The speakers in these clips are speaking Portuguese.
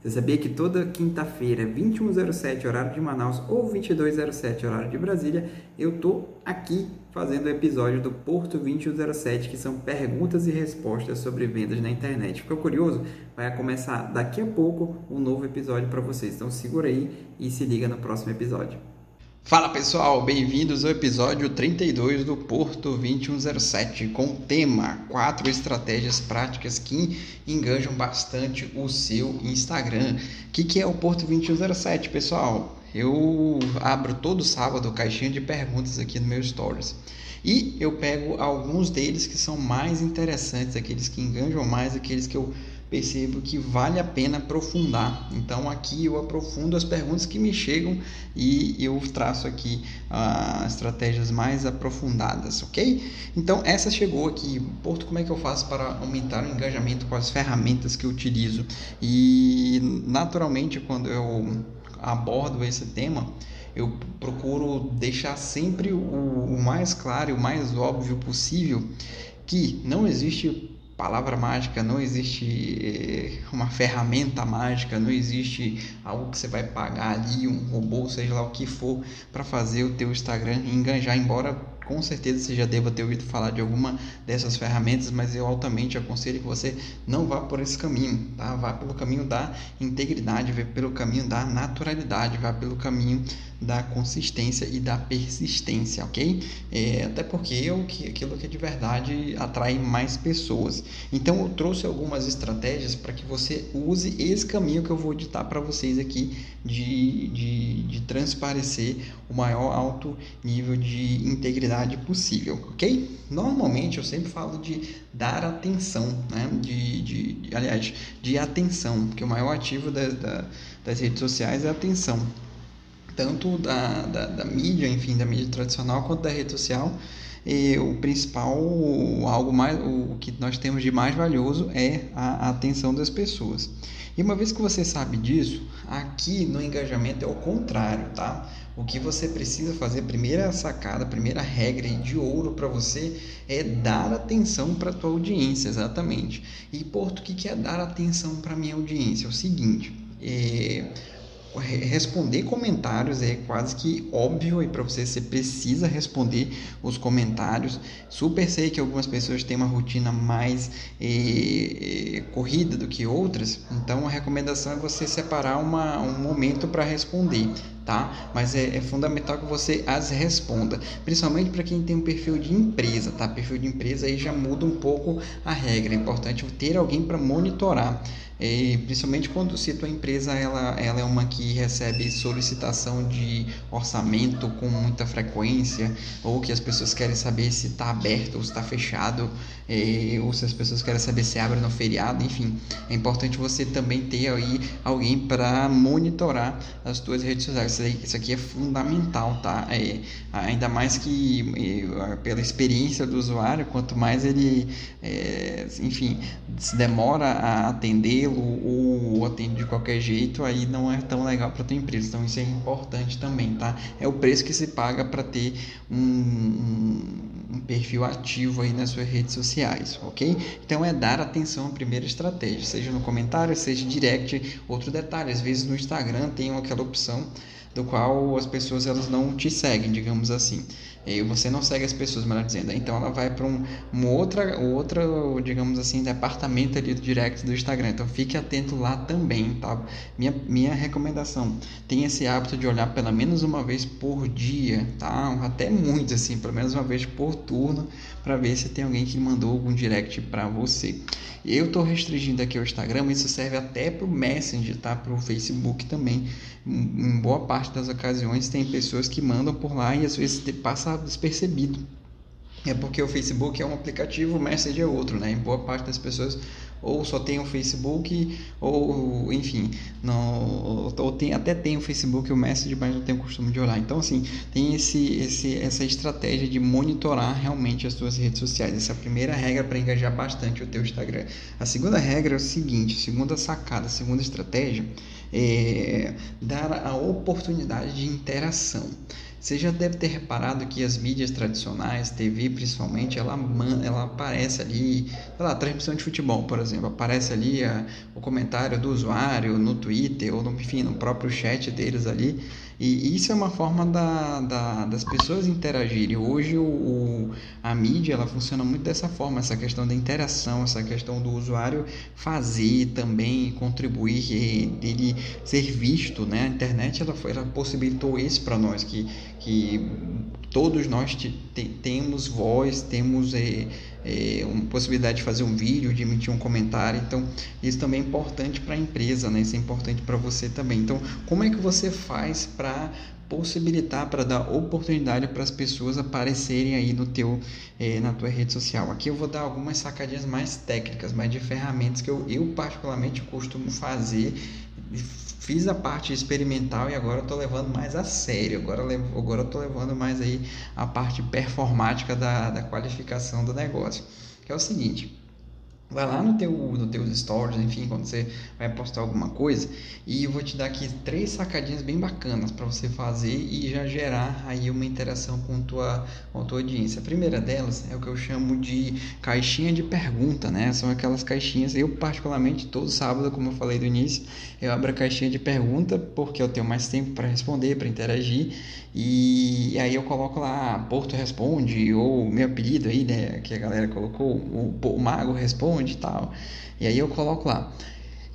Você sabia que toda quinta-feira, 2107 horário de Manaus ou 2207 horário de Brasília, eu tô aqui fazendo o episódio do Porto 2107, que são perguntas e respostas sobre vendas na internet. Ficou curioso? Vai começar daqui a pouco um novo episódio para vocês. Então segura aí e se liga no próximo episódio. Fala pessoal, bem-vindos ao episódio 32 do Porto 2107 com o tema 4 estratégias práticas que enganjam bastante o seu Instagram. O que, que é o Porto 2107, pessoal? Eu abro todo sábado caixinha de perguntas aqui no meu Stories. E eu pego alguns deles que são mais interessantes, aqueles que enganjam mais, aqueles que eu percebo que vale a pena aprofundar. Então aqui eu aprofundo as perguntas que me chegam e eu traço aqui as uh, estratégias mais aprofundadas, ok? Então essa chegou aqui, Porto, como é que eu faço para aumentar o engajamento com as ferramentas que eu utilizo? E naturalmente quando eu abordo esse tema, eu procuro deixar sempre o, o mais claro e o mais óbvio possível que não existe palavra mágica, não existe eh, uma ferramenta mágica, não existe algo que você vai pagar ali, um robô, seja lá o que for, para fazer o teu Instagram enganjar, embora com certeza você já deva ter ouvido falar de alguma dessas ferramentas, mas eu altamente aconselho que você não vá por esse caminho, tá? Vá pelo caminho da integridade, vá pelo caminho da naturalidade, vá pelo caminho da consistência e da persistência, ok? É, até porque eu, que, aquilo que é de verdade atrai mais pessoas. Então eu trouxe algumas estratégias para que você use esse caminho que eu vou ditar para vocês aqui de, de, de transparecer o maior alto nível de integridade possível, ok? Normalmente eu sempre falo de dar atenção, né? De, de, de aliás, de atenção, porque o maior ativo da, da, das redes sociais é a atenção, tanto da, da, da mídia, enfim, da mídia tradicional, quanto da rede social. E o principal, algo mais, o que nós temos de mais valioso é a atenção das pessoas. E uma vez que você sabe disso, aqui no engajamento é o contrário, tá? O que você precisa fazer, primeira sacada, primeira regra de ouro para você é dar atenção para a tua audiência, exatamente. E, Porto, o que é dar atenção para minha audiência? É o seguinte, é, responder comentários é quase que óbvio e para você você precisa responder os comentários. Super sei que algumas pessoas têm uma rotina mais eh, corrida do que outras, então a recomendação é você separar uma, um momento para responder tá? Mas é, é, fundamental que você as responda, principalmente para quem tem um perfil de empresa, tá? Perfil de empresa aí já muda um pouco a regra. É importante ter alguém para monitorar. E, principalmente quando se tua empresa ela, ela é uma que recebe solicitação de orçamento com muita frequência ou que as pessoas querem saber se está aberto ou se está fechado é, ou se as pessoas querem saber se abre no feriado enfim é importante você também ter aí alguém para monitorar as tuas redes sociais isso, aí, isso aqui é fundamental, tá? É, ainda mais que é, pela experiência do usuário, quanto mais ele, é, enfim, se demora a atendê-lo ou atende de qualquer jeito, aí não é tão legal para tua empresa. Então isso é importante também, tá? É o preço que se paga para ter um, um, um perfil ativo aí nas suas redes sociais, ok? Então é dar atenção à primeira estratégia, seja no comentário, seja direct. Outro detalhe, às vezes no Instagram tem aquela opção do qual as pessoas elas não te seguem, digamos assim. E você não segue as pessoas, melhor dizendo. Então ela vai para um uma outra, outra, digamos assim, departamento ali do direct do Instagram. Então fique atento lá também, tá? Minha, minha recomendação, tenha esse hábito de olhar pelo menos uma vez por dia, tá? Até muito assim, pelo menos uma vez por turno, para ver se tem alguém que mandou algum direct para você. Eu estou restringindo aqui o Instagram, mas isso serve até para o Messenger, tá? Para o Facebook também. Em boa parte das ocasiões tem pessoas que mandam por lá e às vezes passa despercebido. É porque o Facebook é um aplicativo, o Messenger é outro, né? Em boa parte das pessoas ou só tem o Facebook, ou enfim, não, ou tem, até tem o Facebook e o Messenger, mas não tem o costume de olhar. Então, assim, tem esse, esse, essa estratégia de monitorar realmente as suas redes sociais. Essa é a primeira regra para engajar bastante o teu Instagram. A segunda regra é o seguinte, segunda sacada, segunda estratégia é dar a oportunidade de interação. Você já deve ter reparado que as mídias tradicionais, TV principalmente, ela, ela aparece ali, sei lá, transmissão de futebol, por exemplo, aparece ali a, o comentário do usuário no Twitter ou no, enfim, no próprio chat deles ali. E isso é uma forma da, da, das pessoas interagirem. Hoje o, o, a mídia ela funciona muito dessa forma, essa questão da interação, essa questão do usuário fazer também, contribuir, dele ser visto. Né? A internet ela, ela possibilitou isso para nós, que, que todos nós temos voz, temos é, é, uma possibilidade de fazer um vídeo, de emitir um comentário. Então, isso também é importante para a empresa, né? isso é importante para você também. Então, como é que você faz para possibilitar, para dar oportunidade para as pessoas aparecerem aí no teu, é, na tua rede social? Aqui eu vou dar algumas sacadinhas mais técnicas, mais de ferramentas que eu, eu particularmente costumo fazer fiz a parte experimental e agora estou levando mais a sério. Agora, agora estou levando mais aí a parte performática da, da qualificação do negócio. Que é o seguinte, Vai lá no teu, no teus stories, enfim, quando você vai postar alguma coisa, e eu vou te dar aqui três sacadinhas bem bacanas para você fazer e já gerar aí uma interação com tua, com a tua audiência. A primeira delas é o que eu chamo de caixinha de pergunta, né? São aquelas caixinhas, eu particularmente todo sábado, como eu falei do início, eu abro a caixinha de pergunta porque eu tenho mais tempo para responder, para interagir, e aí eu coloco lá Porto Responde, ou meu apelido aí, né, que a galera colocou, o, o Mago Responde e tal. E aí eu coloco lá.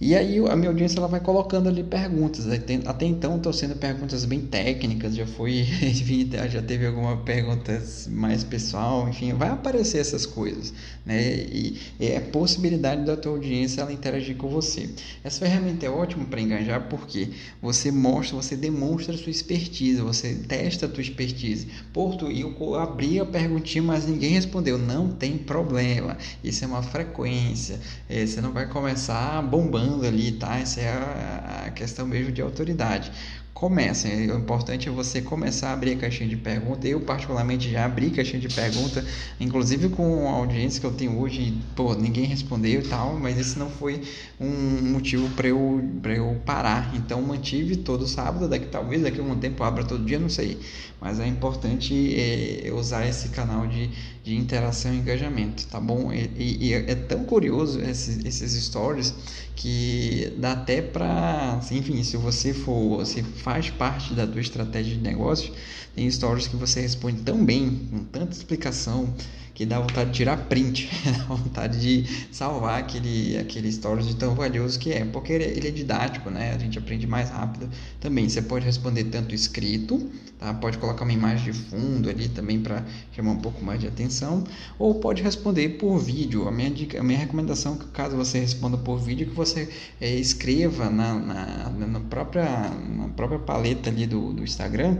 E aí a minha audiência ela vai colocando ali perguntas. Até então estão sendo perguntas bem técnicas, já foi, enfim, já teve alguma pergunta mais pessoal, enfim, vai aparecer essas coisas, né? E é a possibilidade da tua audiência ela interagir com você. Essa ferramenta é ótima para engajar porque você mostra, você demonstra a sua expertise, você testa a tua expertise. Porto, eu abri a perguntinha, mas ninguém respondeu. Não tem problema. Isso é uma frequência. É, você não vai começar bombando ali, tá? Essa é a, a questão mesmo de autoridade comecem. O importante é você começar a abrir a caixinha de pergunta. Eu, particularmente, já abri caixinha de pergunta, inclusive com a audiência que eu tenho hoje, pô, ninguém respondeu e tal, mas esse não foi um motivo para eu, eu parar. Então, mantive todo sábado, daqui talvez daqui a um tempo abra todo dia, não sei. Mas é importante é, usar esse canal de, de interação e engajamento, tá bom? E, e, e é tão curioso esses, esses stories que dá até para, enfim, se você for, se faz parte da tua estratégia de negócio, tem stories que você responde tão bem, com tanta explicação, que dá vontade de tirar print, dá vontade de salvar aquele, aquele stories de tão valioso que é, porque ele, ele, é didático, né? A gente aprende mais rápido também. Você pode responder tanto escrito, tá? Pode colocar uma imagem de fundo ali também para chamar um pouco mais de atenção, ou pode responder por vídeo. A minha, dica, a minha recomendação é que caso você responda por vídeo, que você é, escreva na, na, na, própria, na própria paleta ali do, do Instagram,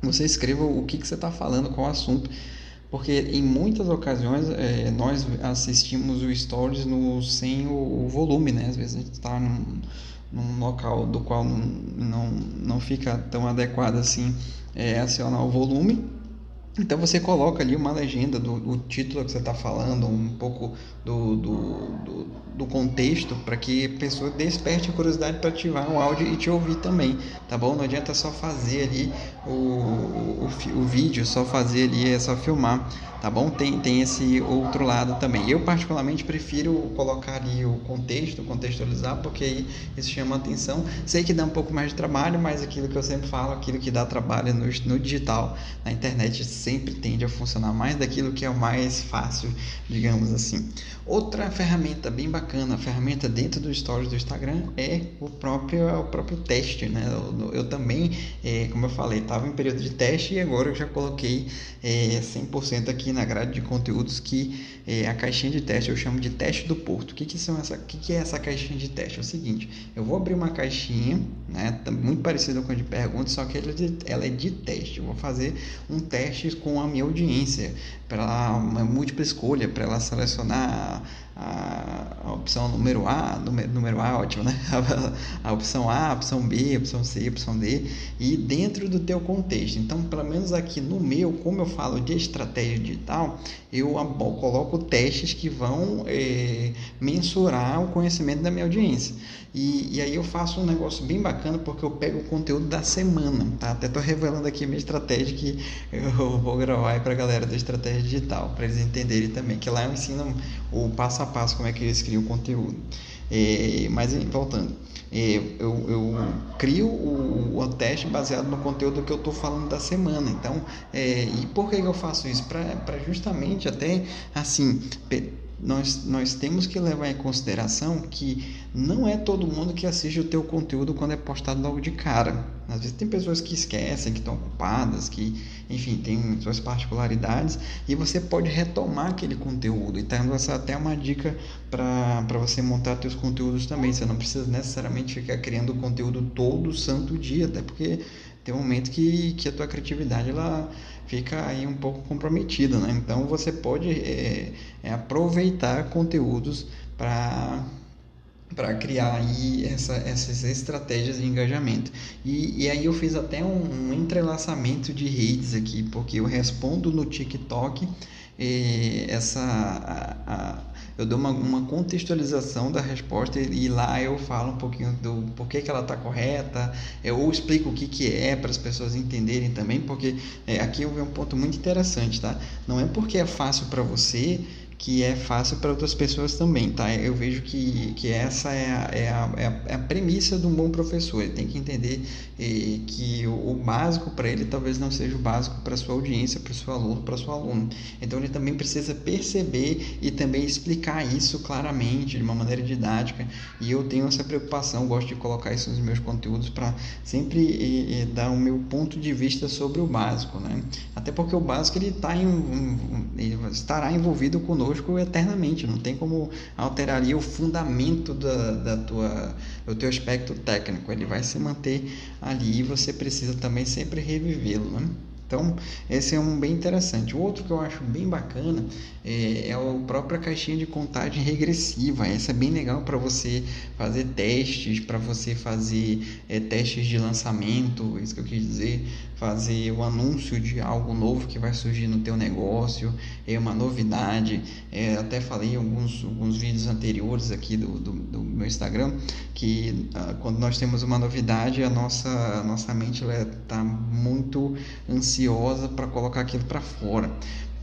você escreva o que, que você está falando, qual o assunto porque em muitas ocasiões é, nós assistimos o stories no, sem o, o, volume, né? Às vezes a gente está num, num local do qual não, não, não fica tão adequado assim é, acionar o volume então você coloca ali uma legenda do, do título que você está falando, um pouco do, do, do, do contexto, para que a pessoa desperte a curiosidade para ativar o áudio e te ouvir também, tá bom? Não adianta só fazer ali o, o, o vídeo, só fazer ali, é só filmar, tá bom? Tem, tem esse outro lado também. Eu particularmente prefiro colocar ali o contexto, contextualizar, porque aí isso chama atenção. Sei que dá um pouco mais de trabalho, mas aquilo que eu sempre falo, aquilo que dá trabalho no, no digital, na internet, sempre tende a funcionar mais daquilo que é o mais fácil, digamos assim. Outra ferramenta bem bacana, ferramenta dentro do Stories do Instagram é o próprio, é o próprio teste, né? Eu, eu também, é, como eu falei, estava em período de teste e agora eu já coloquei é, 100% aqui na grade de conteúdos que é, a caixinha de teste eu chamo de teste do porto. O que, que, são essa, que, que é essa caixinha de teste? É o seguinte, eu vou abrir uma caixinha, né, muito parecida com a de perguntas, só que ela é, de, ela é de teste. Eu vou fazer um teste com a minha audiência, para uma múltipla escolha, para ela selecionar a, opção número A, número, número A, ótimo, né? A, opção A, a opção B, a opção C, a opção D, e dentro do teu contexto. Então, pelo menos aqui no meu, como eu falo de estratégia digital, eu coloco testes que vão é, mensurar o conhecimento da minha audiência. E, e, aí eu faço um negócio bem bacana porque eu pego o conteúdo da semana, tá? Até tô revelando aqui a minha estratégia que eu vou gravar aí pra galera da estratégia digital, para eles entenderem também, que lá eu ensino o passo a passo como é que eles criam o conteúdo. É, mas voltando, é, eu, eu, crio o, o, teste baseado no conteúdo que eu estou falando da semana. Então, é, e por que eu faço isso? Para justamente até assim nós, nós temos que levar em consideração que não é todo mundo que assiste o teu conteúdo quando é postado logo de cara. Às vezes tem pessoas que esquecem, que estão ocupadas, que, enfim, tem suas particularidades e você pode retomar aquele conteúdo. Então, essa é até uma dica para você montar seus conteúdos também. Você não precisa necessariamente ficar criando conteúdo todo santo dia, até porque tem um momento que, que a tua criatividade ela fica aí um pouco comprometida, né? Então você pode é, é aproveitar conteúdos para para criar aí essa, essas estratégias de engajamento. E, e aí eu fiz até um, um entrelaçamento de redes aqui, porque eu respondo no TikTok eh, essa a, a, eu dou uma, uma contextualização da resposta e, e, lá eu falo um pouquinho do porquê que ela está correta, eu, ou explico o que, que é para as pessoas entenderem também, porque é, aqui eu vejo um ponto muito interessante, tá? Não é porque é fácil para você que é fácil para outras pessoas também, tá? Eu vejo que, que essa é a, é, a, é a é premissa de um bom professor. Ele tem que entender eh, que o, o básico para ele talvez não seja o básico para sua audiência, para o seu aluno, para sua aluna. Então ele também precisa perceber e também explicar isso claramente, de uma maneira didática. E eu tenho essa preocupação, gosto de colocar isso nos meus conteúdos para sempre eh, eh, dar o meu ponto de vista sobre o básico, né? Até porque o básico ele, tá em, um, ele estará envolvido conosco conosco eternamente. Não tem como alterar ali o fundamento da, da tua, do teu aspecto técnico. Ele vai se manter ali e você precisa também sempre revivê-lo. Né? Então, esse é um bem interessante. O outro que eu acho bem bacana é, é a própria caixinha de contagem regressiva. Essa é bem legal para você fazer testes, para você fazer é, testes de lançamento, isso que eu quis dizer, fazer o anúncio de algo novo que vai surgir no teu negócio, é uma novidade. É, até falei em alguns, alguns vídeos anteriores aqui do, do, do meu Instagram que ah, quando nós temos uma novidade, a nossa, a nossa mente está muito ansiosa para colocar aquilo para fora.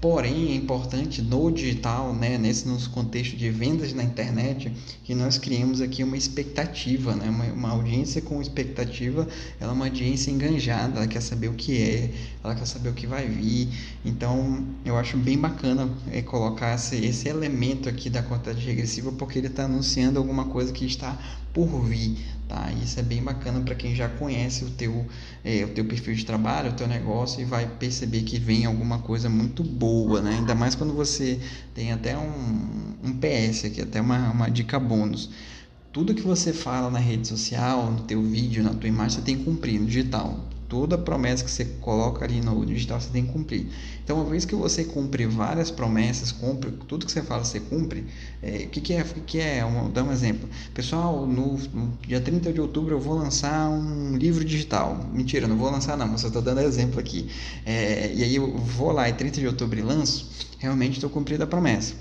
Porém, é importante no digital, né, nesse nosso contexto de vendas na internet, que nós criemos aqui uma expectativa, né, uma, uma, audiência com expectativa, ela é uma audiência enganjada, ela quer saber o que é, ela quer saber o que vai vir. Então, eu acho bem bacana é, colocar esse, esse elemento aqui da contagem regressiva, porque ele está anunciando alguma coisa que está por vir, tá? Isso é bem bacana para quem já conhece o teu, é, o teu perfil de trabalho, o teu negócio e vai perceber que vem alguma coisa muito boa, né? Ainda mais quando você tem até um, um PS aqui, até uma, uma dica bônus. Tudo que você fala na rede social, no teu vídeo, na tua imagem, você tem que cumprir no digital toda promessa que você coloca ali no digital você tem que cumprir. Então, uma vez que você cumpre várias promessas, cumpre tudo que você fala, você cumpre. É, o que, que é? O que, que é? Um, dar um exemplo. Pessoal, no, no, dia 30 de outubro eu vou lançar um livro digital. Mentira, não vou lançar não, mas eu estou dando exemplo aqui. É, e aí eu vou lá e 30 de outubro lanço, realmente estou cumprindo a promessa.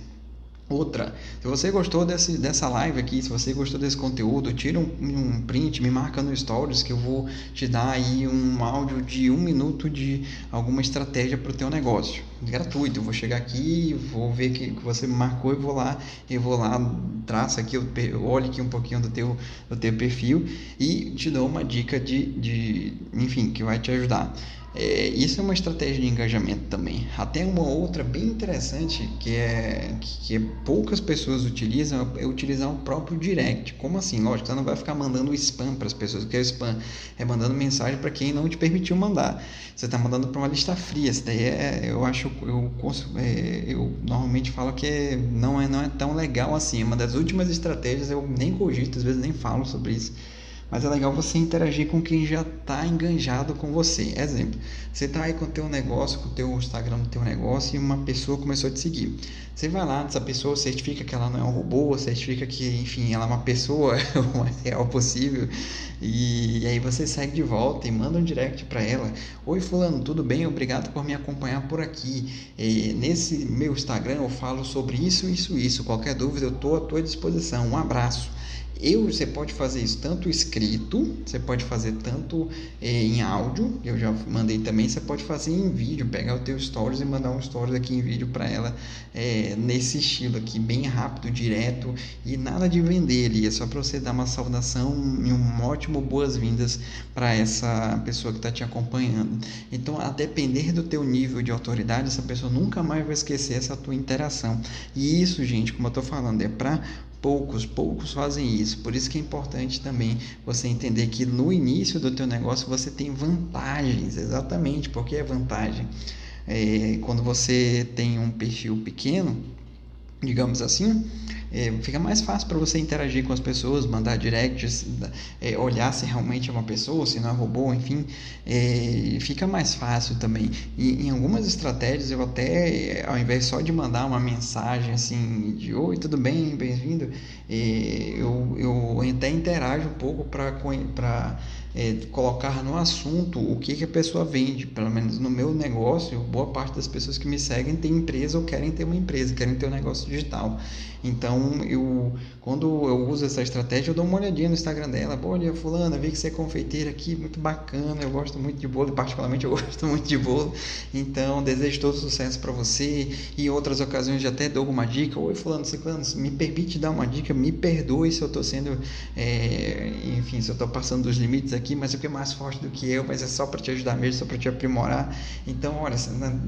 Outra, se você gostou desse, dessa live aqui, se você gostou desse conteúdo, tira um, um, print, me marca no Stories que eu vou te dar aí um áudio de um minuto de alguma estratégia para o teu negócio. Gratuito, eu vou chegar aqui, vou ver que, que você marcou e vou lá, eu vou lá, traça aqui, olhe aqui um pouquinho do teu, do teu perfil e te dou uma dica de, de enfim, que vai te ajudar. É, isso é uma estratégia de engajamento também. Até uma outra bem interessante que é que poucas pessoas utilizam é utilizar o próprio direct. Como assim? Lógico, você não vai ficar mandando spam para as pessoas. O que é spam? É mandando mensagem para quem não te permitiu mandar. Você está mandando para uma lista fria. Isso daí é, eu acho, eu, é, eu normalmente falo que é, não, é, não é tão legal assim. É uma das últimas estratégias eu nem cogito, às vezes nem falo sobre isso mas é legal você interagir com quem já está enganjado com você. Exemplo, você está aí com o teu negócio, com o teu Instagram do teu negócio e uma pessoa começou a te seguir. Você vai lá nessa pessoa, certifica que ela não é um robô, certifica que, enfim, ela é uma pessoa o mais real possível. E, aí você segue de volta e manda um direct para ela. Oi fulano, tudo bem? Obrigado por me acompanhar por aqui. E, nesse meu Instagram eu falo sobre isso, isso, isso. Qualquer dúvida eu estou à tua disposição. Um abraço. Eu, você pode fazer isso tanto escrito, você pode fazer tanto eh, em áudio, eu já mandei também, você pode fazer em vídeo, pegar o teu stories e mandar um stories aqui em vídeo para ela eh, nesse estilo aqui, bem rápido, direto e nada de vender ali, é só para você dar uma saudação e um ótimo boas-vindas para essa pessoa que está te acompanhando. Então, a depender do teu nível de autoridade, essa pessoa nunca mais vai esquecer essa tua interação. E isso, gente, como eu estou falando, é para Poucos, poucos fazem isso. Por isso que é importante também você entender que no início do teu negócio você tem vantagens, exatamente, porque é vantagem. É, quando você tem um perfil pequeno, digamos assim, é, fica mais fácil para você interagir com as pessoas, mandar directs, é, olhar se realmente é uma pessoa, se não é robô, enfim, é, fica mais fácil também. E em algumas estratégias eu até, ao invés só de mandar uma mensagem assim de oi, tudo bem, bem-vindo, é, eu, eu até interajo um pouco para é, colocar no assunto o que, que a pessoa vende. Pelo menos no meu negócio, boa parte das pessoas que me seguem tem empresa ou querem ter uma empresa, querem ter um negócio digital. Então, eu, quando eu uso essa estratégia, eu dou uma olhadinha no Instagram dela. Olha, fulana, vi que você é confeiteira aqui, muito bacana, eu gosto muito de bolo, particularmente eu gosto muito de bolo. Então, desejo todo sucesso para você. E em outras ocasiões, já até dou uma dica. Oi, fulano, ciclano, me permite dar uma dica, me perdoe se eu estou sendo, é, enfim, se eu estou passando dos limites aqui, mas é porque é mais forte do que eu, mas é só para te ajudar mesmo, só para te aprimorar. Então, olha,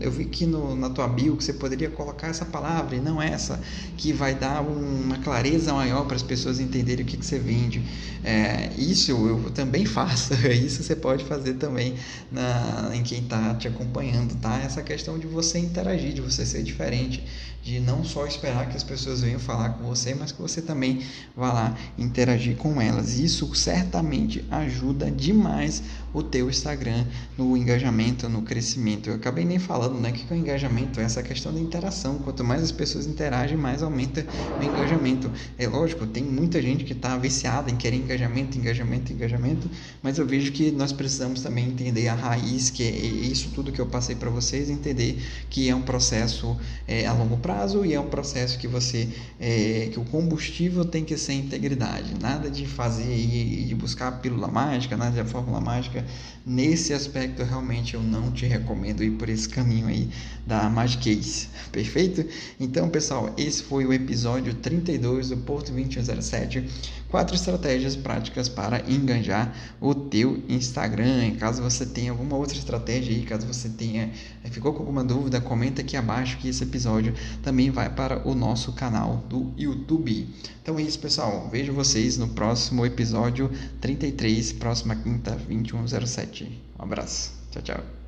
eu vi aqui no, na tua bio que você poderia colocar essa palavra e não essa, que vai dar uma clareza maior para as pessoas entenderem o que, que você vende. É, isso eu também faço, isso você pode fazer também na, em quem está te acompanhando, tá? Essa questão de você interagir, de você ser diferente, de não só esperar que as pessoas venham falar com você, mas que você também vá lá interagir com elas. Isso certamente ajuda demais o teu Instagram no engajamento, no crescimento. Eu acabei nem falando, né, que o engajamento é essa questão da interação. Quanto mais as pessoas interagem, mais aumenta o engajamento. É lógico, tem muita gente que está viciada em querer engajamento, engajamento, engajamento, mas eu vejo que nós precisamos também entender a raiz, que é isso tudo que eu passei para vocês, entender que é um processo é, a longo prazo e é um processo que você, é, que o combustível tem que ser integridade, nada de fazer e de buscar a pílula mágica, nada de fórmula mágica. Nesse aspecto, realmente eu não te recomendo ir por esse caminho aí da Magic perfeito? Então, pessoal, esse foi o episódio 32 do Porto 2107 quatro estratégias práticas para enganjar o teu Instagram. Caso você tenha alguma outra estratégia aí, caso você tenha eh, ficou com alguma dúvida, comenta aqui abaixo que esse episódio também vai para o nosso canal do YouTube. Então é isso, pessoal. Vejo vocês no próximo episódio 33, próxima quinta, 2107. Um abraço. Tchau, tchau.